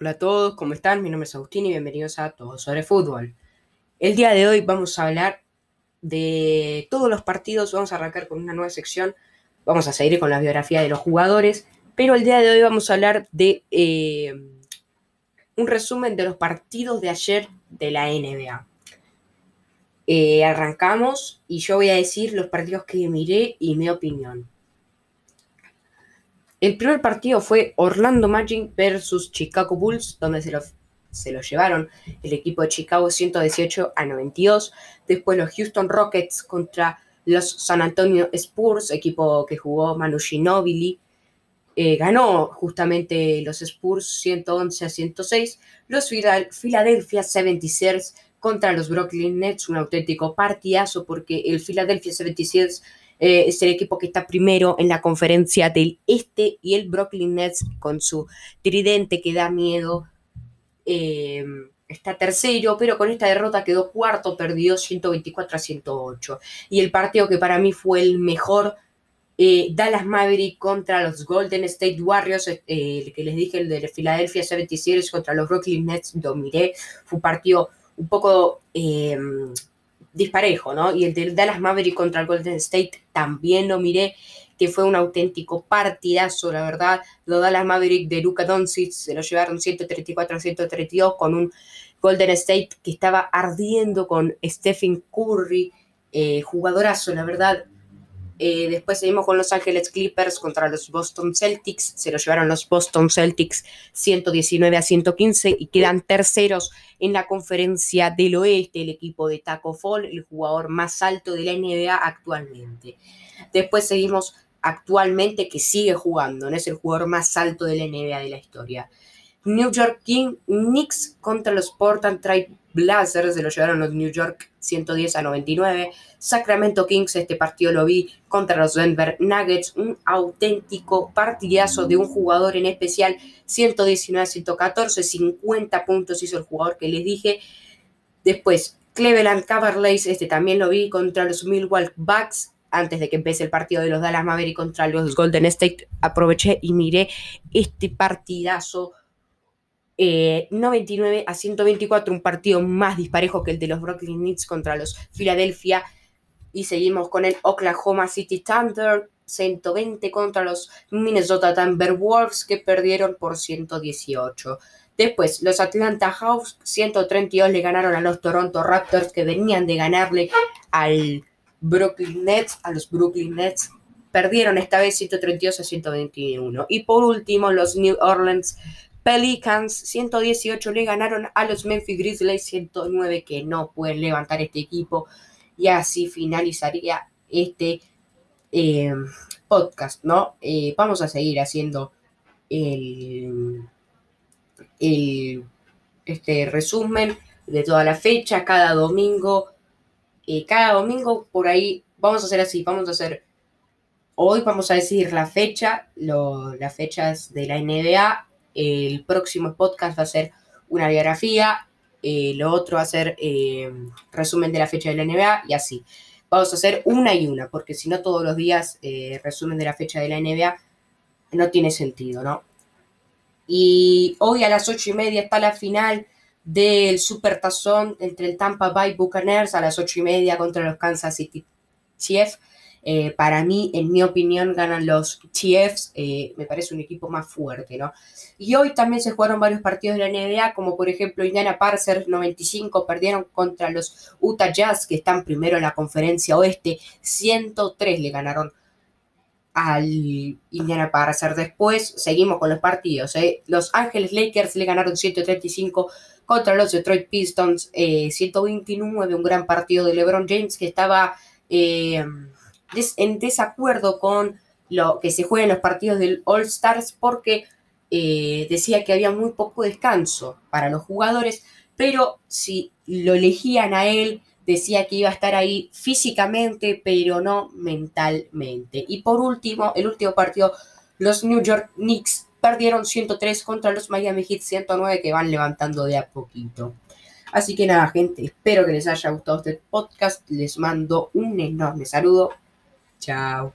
Hola a todos, ¿cómo están? Mi nombre es Agustín y bienvenidos a Todos sobre Fútbol. El día de hoy vamos a hablar de todos los partidos, vamos a arrancar con una nueva sección, vamos a seguir con la biografía de los jugadores, pero el día de hoy vamos a hablar de eh, un resumen de los partidos de ayer de la NBA. Eh, arrancamos y yo voy a decir los partidos que miré y mi opinión. El primer partido fue Orlando Magic versus Chicago Bulls, donde se lo, se lo llevaron el equipo de Chicago 118 a 92. Después los Houston Rockets contra los San Antonio Spurs, equipo que jugó Manu Ginobili. Eh, ganó justamente los Spurs 111 a 106. Los Philadelphia 76ers contra los Brooklyn Nets, un auténtico partidazo porque el Philadelphia 76ers eh, es el equipo que está primero en la conferencia del Este y el Brooklyn Nets con su tridente que da miedo. Eh, está tercero, pero con esta derrota quedó cuarto, perdió 124 a 108. Y el partido que para mí fue el mejor, eh, Dallas Maverick contra los Golden State Warriors, el que les dije, el de Philadelphia 76 contra los Brooklyn Nets, lo miré, fue un partido un poco disparejo, ¿no? Y el de Dallas Maverick contra el Golden State también lo miré, que fue un auténtico partidazo, la verdad. Los Dallas Maverick de Luka Doncic se lo llevaron 134 a 132 con un Golden State que estaba ardiendo con Stephen Curry, eh, jugadorazo, la verdad. Eh, después seguimos con Los Ángeles Clippers contra los Boston Celtics. Se lo llevaron los Boston Celtics 119 a 115 y quedan terceros en la conferencia del oeste el equipo de Taco Fall, el jugador más alto de la NBA actualmente. Después seguimos actualmente que sigue jugando, no es el jugador más alto de la NBA de la historia. New York Knicks contra los Portland Trail Blazers, se lo llevaron los New York 110 a 99. Sacramento Kings, este partido lo vi contra los Denver Nuggets, un auténtico partidazo de un jugador en especial, 119 a 114, 50 puntos hizo el jugador que les dije. Después, Cleveland Cavaliers, este también lo vi contra los Milwaukee Bucks, antes de que empiece el partido de los Dallas Mavericks contra los Golden State, aproveché y miré este partidazo 99 eh, a 124, un partido más disparejo que el de los Brooklyn Nets contra los Philadelphia. Y seguimos con el Oklahoma City Thunder, 120 contra los Minnesota Timberwolves que perdieron por 118. Después, los Atlanta Hawks 132 le ganaron a los Toronto Raptors que venían de ganarle al Brooklyn Nets, a los Brooklyn Nets. Perdieron esta vez 132 a 121. Y por último, los New Orleans Pelicans 118 le ganaron a los Memphis Grizzlies 109 que no pueden levantar este equipo y así finalizaría este eh, podcast, ¿no? Eh, vamos a seguir haciendo el, este resumen de toda la fecha, cada domingo, eh, cada domingo por ahí, vamos a hacer así, vamos a hacer, hoy vamos a decir la fecha, las fechas de la NBA el próximo podcast va a ser una biografía, eh, lo otro va a ser eh, resumen de la fecha de la NBA y así. Vamos a hacer una y una, porque si no todos los días eh, resumen de la fecha de la NBA no tiene sentido, ¿no? Y hoy a las ocho y media está la final del Super Tazón entre el Tampa Bay Buccaneers a las ocho y media contra los Kansas City Chiefs. Eh, para mí, en mi opinión, ganan los Chiefs. Eh, me parece un equipo más fuerte, ¿no? Y hoy también se jugaron varios partidos de la NBA, como por ejemplo Indiana Pacers 95 perdieron contra los Utah Jazz, que están primero en la conferencia oeste. 103 le ganaron al Indiana Pacers. Después seguimos con los partidos. ¿eh? Los Ángeles Lakers le ganaron 135 contra los Detroit Pistons. 129, un gran partido de LeBron James que estaba en desacuerdo con lo que se juega en los partidos del All Stars porque eh, decía que había muy poco descanso para los jugadores, pero si lo elegían a él, decía que iba a estar ahí físicamente, pero no mentalmente. Y por último, el último partido, los New York Knicks perdieron 103 contra los Miami Heat 109 que van levantando de a poquito. Así que nada, gente, espero que les haya gustado este podcast. Les mando un enorme saludo. Chao.